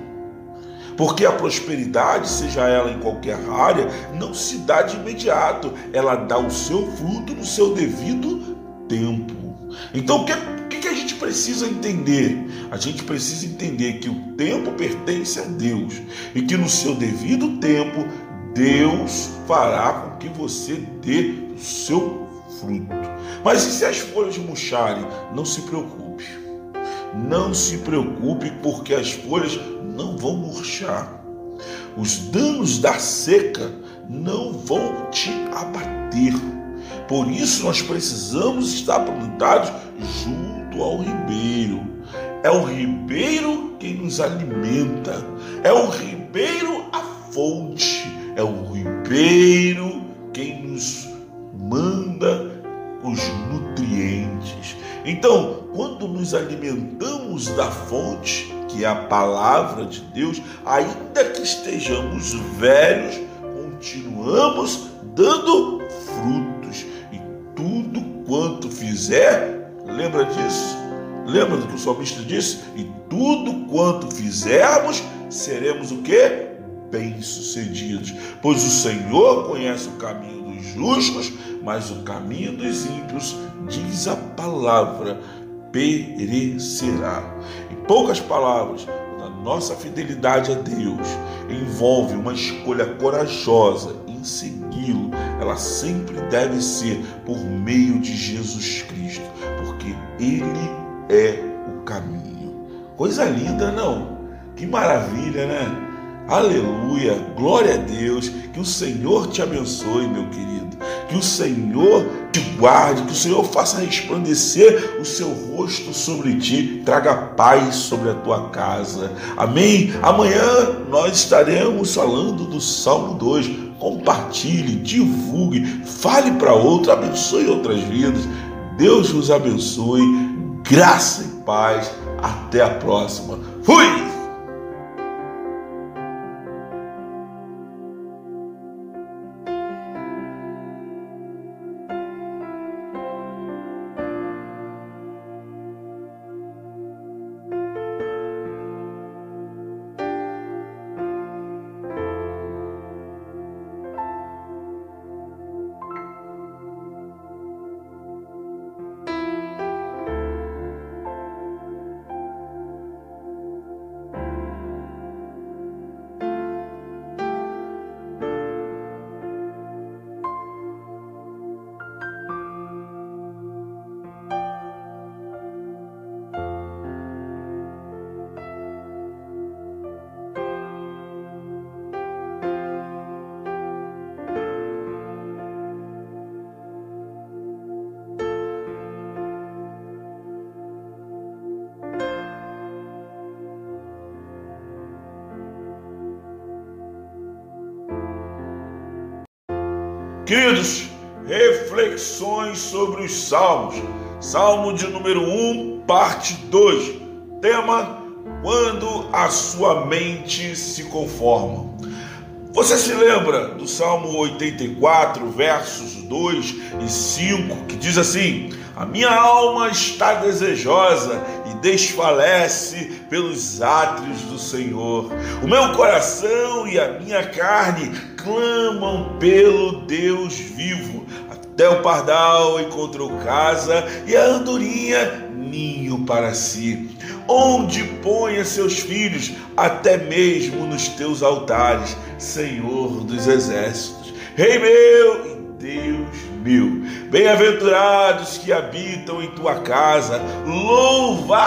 Porque a prosperidade, seja ela em qualquer área, não se dá de imediato, ela dá o seu fruto no seu devido tempo. Então, o que que, que a gente precisa entender? A gente precisa entender que o tempo pertence a Deus e que no seu devido tempo Deus fará com que você dê o seu fruto. Mas e se as folhas murcharem? Não se preocupe. Não se preocupe, porque as folhas não vão murchar. Os danos da seca não vão te abater. Por isso nós precisamos estar plantados junto ao ribeiro. É o ribeiro quem nos alimenta, é o ribeiro a fonte, é o ribeiro quem nos manda os nutrientes. Então, quando nos alimentamos da fonte, que é a palavra de Deus, ainda que estejamos velhos, continuamos dando frutos, e tudo quanto fizer Lembra disso? Lembra do que o salmista disse? E tudo quanto fizermos, seremos o que? Bem-sucedidos. Pois o Senhor conhece o caminho dos justos, mas o caminho dos ímpios, diz a palavra, perecerá. Em poucas palavras, a nossa fidelidade a Deus envolve uma escolha corajosa em segui-lo. Ela sempre deve ser por meio de Jesus Cristo porque Ele é o caminho. Coisa linda, não? Que maravilha, né? Aleluia, glória a Deus. Que o Senhor te abençoe, meu querido. Que o Senhor te guarde, que o Senhor faça resplandecer o seu rosto sobre ti, traga paz sobre a tua casa. Amém? Amanhã nós estaremos falando do Salmo 2. Compartilhe, divulgue, fale para outro, abençoe outras vidas. Deus vos abençoe, graça e paz. Até a próxima. Fui! Queridos, reflexões sobre os salmos. Salmo de número 1, parte 2. Tema: Quando a sua mente se conforma. Você se lembra do Salmo 84, versos 2 e 5, que diz assim: A minha alma está desejosa e desfalece pelos átrios do Senhor. O meu coração e a minha carne clamam pelo Deus vivo. Até o pardal encontrou casa e a andorinha ninho para si onde ponha seus filhos, até mesmo nos teus altares, Senhor dos exércitos. Rei meu e Deus meu, bem-aventurados que habitam em tua casa, louvar-te-ão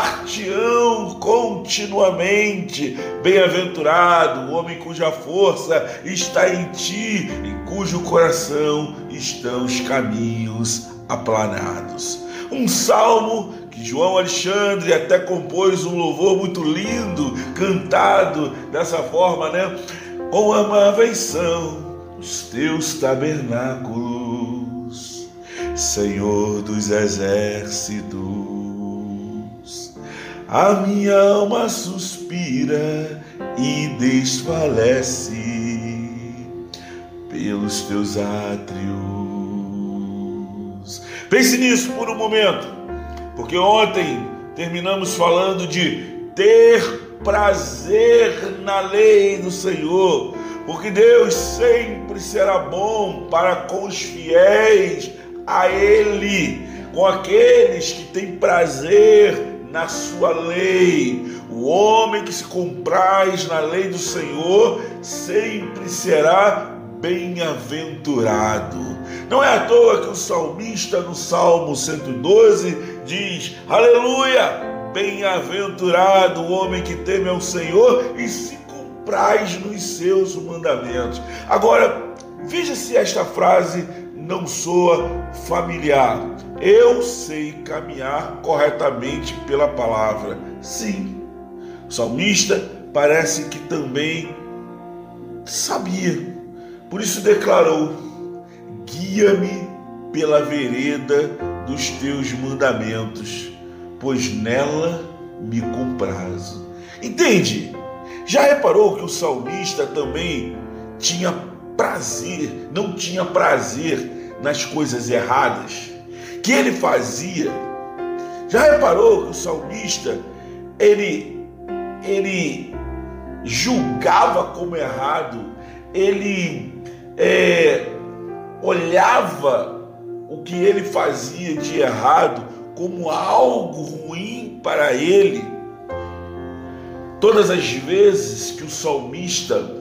continuamente. Bem-aventurado o homem cuja força está em ti, em cujo coração estão os caminhos aplanados. Um salmo que João Alexandre até compôs um louvor muito lindo, cantado dessa forma, né? Com amáveis são os teus tabernáculos, Senhor dos exércitos. A minha alma suspira e desfalece pelos teus átrios. Pense nisso por um momento. Porque ontem terminamos falando de ter prazer na lei do Senhor, porque Deus sempre será bom para com os fiéis a Ele, com aqueles que têm prazer na sua lei. O homem que se compraz na lei do Senhor sempre será bem-aventurado. Não é à toa que o salmista no Salmo 112 diz: Aleluia! Bem-aventurado o homem que teme ao Senhor e se compraz nos seus mandamentos. Agora, veja se esta frase não soa familiar. Eu sei caminhar corretamente pela palavra. Sim, o salmista parece que também sabia por isso declarou: guia-me pela vereda dos teus mandamentos, pois nela me comprazo. Entende? Já reparou que o salmista também tinha prazer, não tinha prazer nas coisas erradas que ele fazia? Já reparou que o salmista ele ele julgava como errado, ele é, olhava o que ele fazia de errado como algo ruim para ele. Todas as vezes que o salmista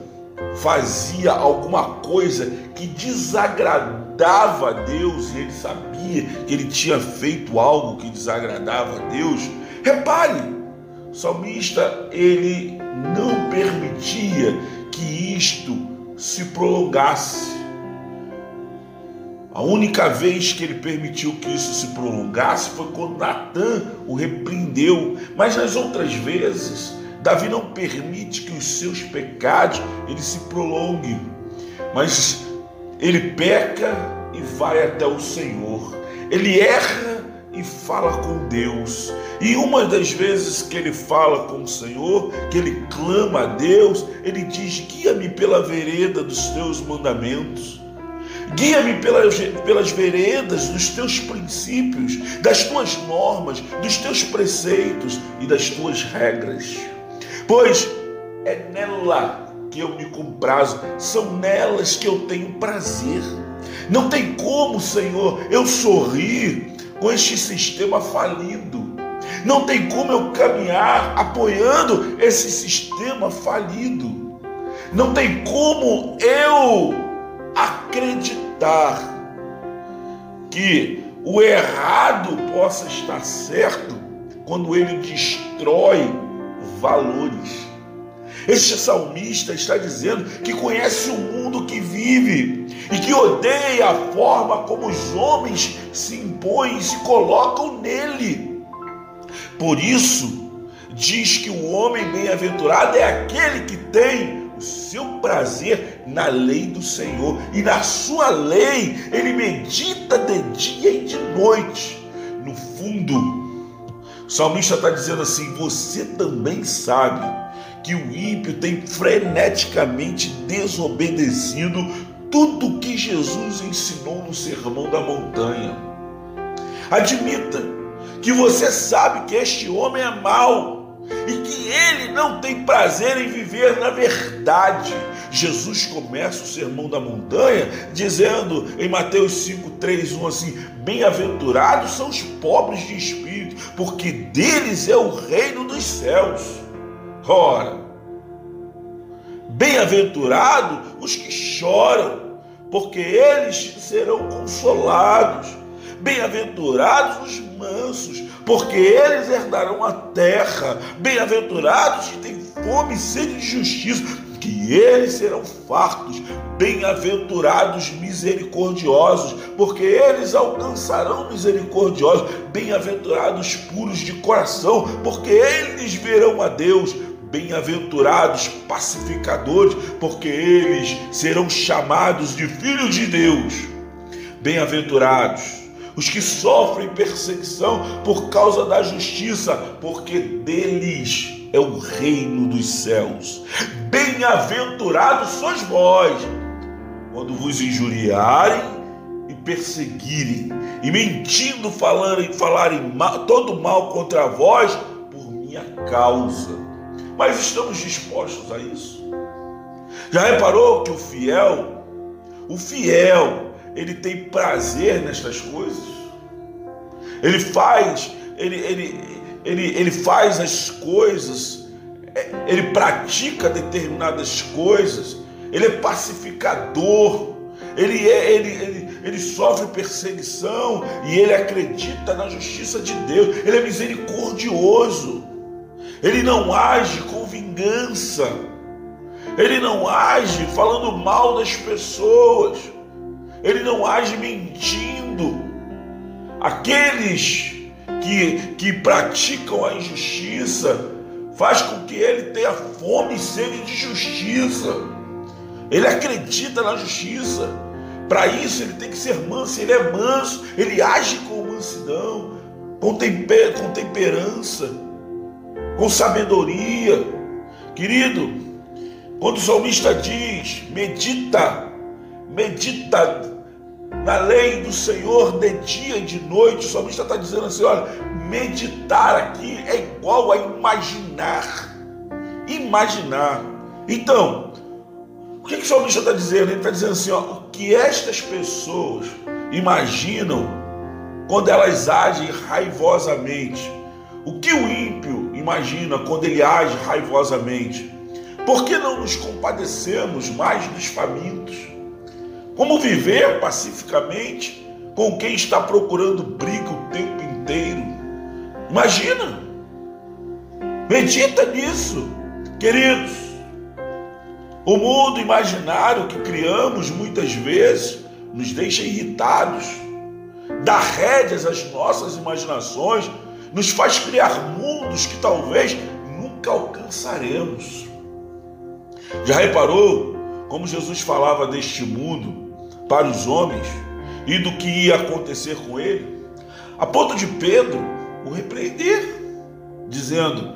fazia alguma coisa que desagradava a Deus e ele sabia que ele tinha feito algo que desagradava a Deus, repare, o salmista ele não permitia que isto se prolongasse. A única vez que ele permitiu que isso se prolongasse foi quando Natan o repreendeu. Mas nas outras vezes, Davi não permite que os seus pecados ele se prolonguem. Mas ele peca e vai até o Senhor. Ele erra e fala com Deus. E uma das vezes que ele fala com o Senhor, que ele clama a Deus, ele diz: guia-me pela vereda dos teus mandamentos. Guia-me pelas, pelas veredas dos teus princípios, das tuas normas, dos teus preceitos e das tuas regras. Pois é nela que eu me comprazo, são nelas que eu tenho prazer. Não tem como, Senhor, eu sorrir com este sistema falido. Não tem como eu caminhar apoiando esse sistema falido. Não tem como eu acreditar que o errado possa estar certo quando ele destrói valores. Este salmista está dizendo que conhece o mundo que vive e que odeia a forma como os homens se impõem e se colocam nele. Por isso, diz que o homem bem-aventurado é aquele que tem o seu prazer na lei do Senhor e na sua lei ele medita de dia e de noite. No fundo, o salmista está dizendo assim: você também sabe que o ímpio tem freneticamente desobedecido tudo que Jesus ensinou no Sermão da Montanha. Admita que você sabe que este homem é mau e que ele não tem prazer em viver na verdade. Jesus começa o sermão da montanha dizendo em Mateus 5, 3, 1 assim: Bem-aventurados são os pobres de espírito, porque deles é o reino dos céus. Ora, bem-aventurados os que choram, porque eles serão consolados. Bem-aventurados os mansos, porque eles herdarão a terra. Bem-aventurados que têm fome e sede de justiça, que eles serão fartos. Bem-aventurados misericordiosos, porque eles alcançarão misericordiosos. Bem-aventurados puros de coração, porque eles verão a Deus. Bem-aventurados pacificadores, porque eles serão chamados de filhos de Deus. Bem-aventurados os que sofrem perseguição por causa da justiça, porque deles é o reino dos céus. Bem-aventurados sois vós, quando vos injuriarem e perseguirem, e mentindo falarem, falarem todo mal contra vós por minha causa. Mas estamos dispostos a isso? Já reparou que o fiel, o fiel, ele tem prazer nestas coisas. Ele faz, ele, ele, ele, ele faz as coisas, é, ele pratica determinadas coisas, ele é pacificador, ele, é, ele, ele, ele sofre perseguição e ele acredita na justiça de Deus, ele é misericordioso, ele não age com vingança, ele não age falando mal das pessoas ele não age mentindo. Aqueles que, que praticam a injustiça faz com que ele tenha fome e sede de justiça. Ele acredita na justiça. Para isso ele tem que ser manso, ele é manso, ele age com mansidão, com, temper, com temperança, com sabedoria. Querido, quando o salmista diz, medita medita na lei do Senhor de dia e de noite. O salmista está dizendo assim: olha, meditar aqui é igual a imaginar. Imaginar. Então, o que, que o salmista está dizendo? Ele está dizendo assim: ó, o que estas pessoas imaginam quando elas agem raivosamente. O que o ímpio imagina quando ele age raivosamente? Por que não nos compadecemos mais dos famintos? Como viver pacificamente com quem está procurando briga o tempo inteiro? Imagina! Medita nisso, queridos. O mundo imaginário que criamos muitas vezes nos deixa irritados, dá rédeas às nossas imaginações, nos faz criar mundos que talvez nunca alcançaremos. Já reparou como Jesus falava deste mundo para os homens e do que ia acontecer com ele, a ponto de Pedro o repreender, dizendo: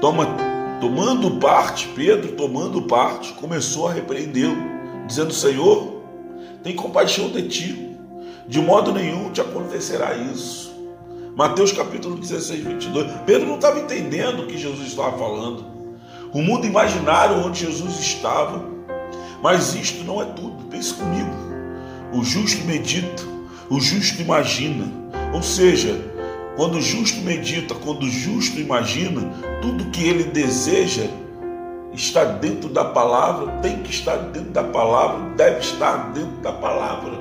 Toma, tomando parte, Pedro tomando parte, começou a repreendê-lo, dizendo: Senhor, tem compaixão de ti, de modo nenhum te acontecerá isso. Mateus capítulo 16, 22. Pedro não estava entendendo o que Jesus estava falando. O mundo imaginário onde Jesus estava mas isto não é tudo. Pense comigo. O justo medita, o justo imagina. Ou seja, quando o justo medita, quando o justo imagina, tudo que ele deseja está dentro da palavra, tem que estar dentro da palavra, deve estar dentro da palavra.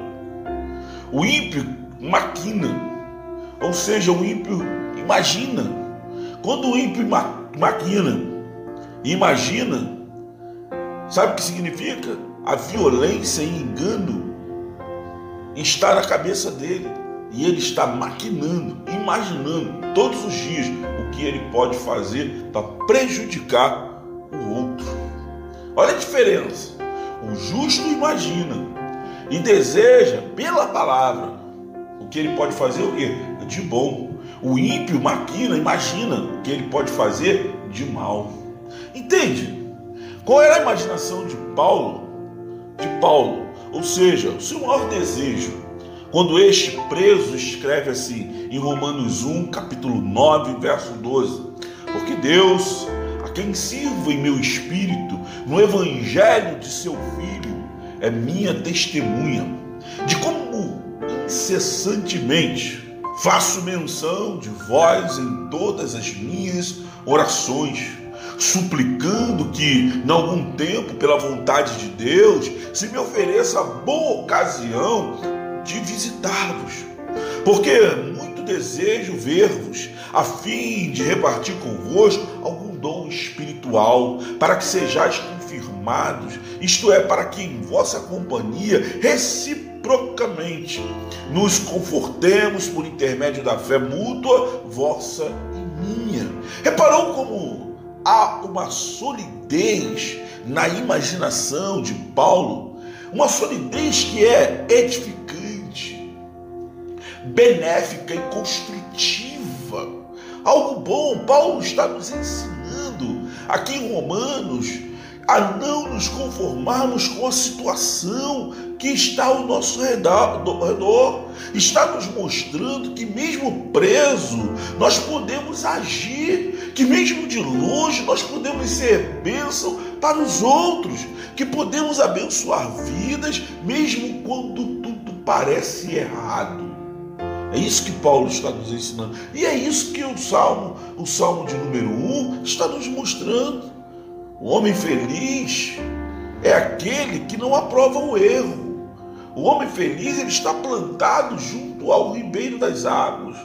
O ímpio maquina, ou seja, o ímpio imagina. Quando o ímpio maquina, imagina, Sabe o que significa? A violência e engano está na cabeça dele. E ele está maquinando, imaginando todos os dias o que ele pode fazer para prejudicar o outro. Olha a diferença. O justo imagina e deseja pela palavra o que ele pode fazer o quê? De bom. O ímpio maquina, imagina o que ele pode fazer de mal. Entende? Qual era a imaginação de Paulo? De Paulo, ou seja, o seu maior desejo, quando este preso escreve assim em Romanos 1, capítulo 9, verso 12: Porque Deus, a quem sirvo em meu espírito, no evangelho de seu filho, é minha testemunha de como incessantemente faço menção de vós em todas as minhas orações, suplicando que, em algum tempo, pela vontade de Deus, se me ofereça boa ocasião de visitar-vos. Porque muito desejo ver-vos, a fim de repartir convosco algum dom espiritual, para que sejais confirmados, isto é, para que em vossa companhia reciprocamente nos confortemos por intermédio da fé mútua, vossa e minha. Reparou como há uma solidez na imaginação de Paulo, uma solidez que é edificante, benéfica e construtiva. Algo bom, Paulo está nos ensinando aqui em Romanos a não nos conformarmos com a situação que está ao nosso redor. Está nos mostrando que, mesmo preso, nós podemos agir, que, mesmo de longe, nós podemos ser bênção para os outros, que podemos abençoar vidas, mesmo quando tudo parece errado. É isso que Paulo está nos ensinando. E é isso que o Salmo, o Salmo de número 1, está nos mostrando. O homem feliz é aquele que não aprova o erro. O homem feliz ele está plantado junto ao ribeiro das águas.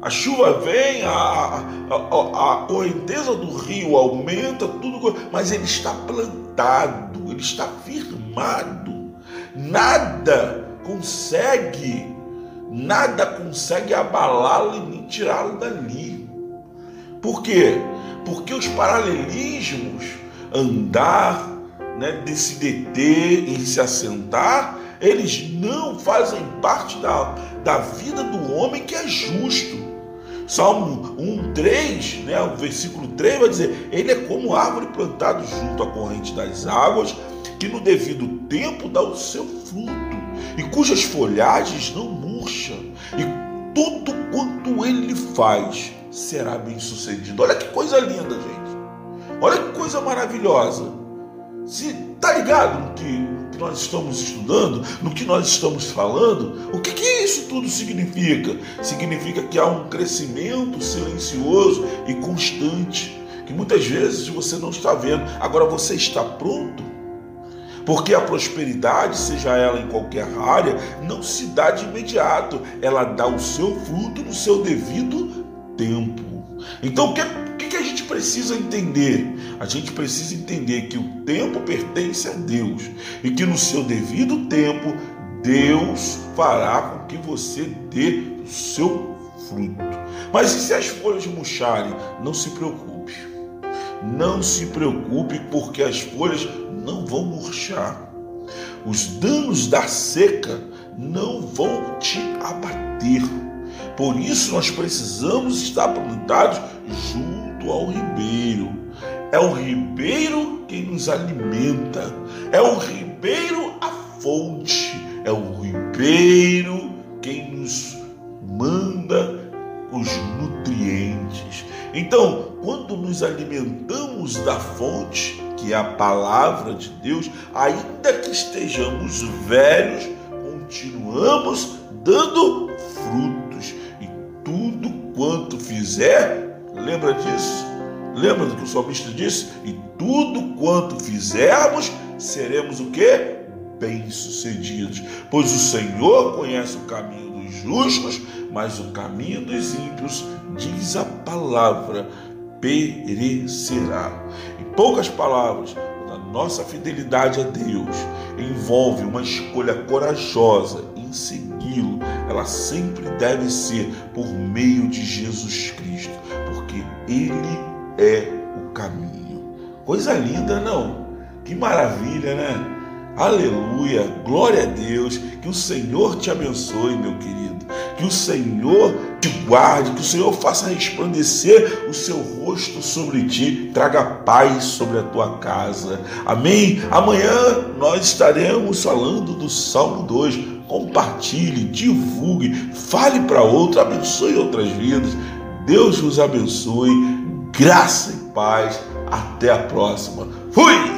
A chuva vem, a, a, a, correnteza do rio aumenta, tudo, mas ele está plantado, ele está firmado. Nada consegue, nada consegue abalá-lo e nem tirá-lo dali. Por quê? Porque os paralelismos, andar, né, de se deter e se assentar, eles não fazem parte da, da vida do homem que é justo. Salmo 1, 3, né, o versículo 3 vai dizer: Ele é como árvore plantada junto à corrente das águas, que no devido tempo dá o seu fruto, e cujas folhagens não murcham, e tudo quanto ele faz será bem sucedido. Olha que coisa linda, gente. Olha que coisa maravilhosa. Se tá ligado no que, que nós estamos estudando, no que nós estamos falando, o que, que isso tudo significa? Significa que há um crescimento silencioso e constante, que muitas vezes você não está vendo. Agora você está pronto? Porque a prosperidade, seja ela em qualquer área, não se dá de imediato, ela dá o seu fruto no seu devido tempo. Então, o que, que a gente precisa entender? A gente precisa entender que o tempo pertence a Deus e que no seu devido tempo, Deus fará com que você dê o seu fruto. Mas e se as folhas murcharem? Não se preocupe. Não se preocupe, porque as folhas não vão murchar. Os danos da seca não vão te abater por isso nós precisamos estar plantados junto ao ribeiro. É o ribeiro quem nos alimenta, é o ribeiro a fonte, é o ribeiro quem nos manda os nutrientes. Então, quando nos alimentamos da fonte, que é a palavra de Deus, ainda que estejamos velhos, continuamos dando frutos tudo quanto fizer, lembra disso? Lembra do que o salmista disse? E tudo quanto fizermos, seremos o que? Bem-sucedidos. Pois o Senhor conhece o caminho dos justos, mas o caminho dos ímpios, diz a palavra, perecerá. Em poucas palavras, a nossa fidelidade a Deus envolve uma escolha corajosa em ela sempre deve ser por meio de Jesus Cristo, porque Ele é o caminho. Coisa linda, não? Que maravilha, né? Aleluia, glória a Deus, que o Senhor te abençoe, meu querido. Que o Senhor te guarde, que o Senhor faça resplandecer o seu rosto sobre ti, traga paz sobre a tua casa. Amém? Amanhã nós estaremos falando do Salmo 2. Compartilhe, divulgue, fale para outro, abençoe outras vidas. Deus vos abençoe, graça e paz. Até a próxima. Fui!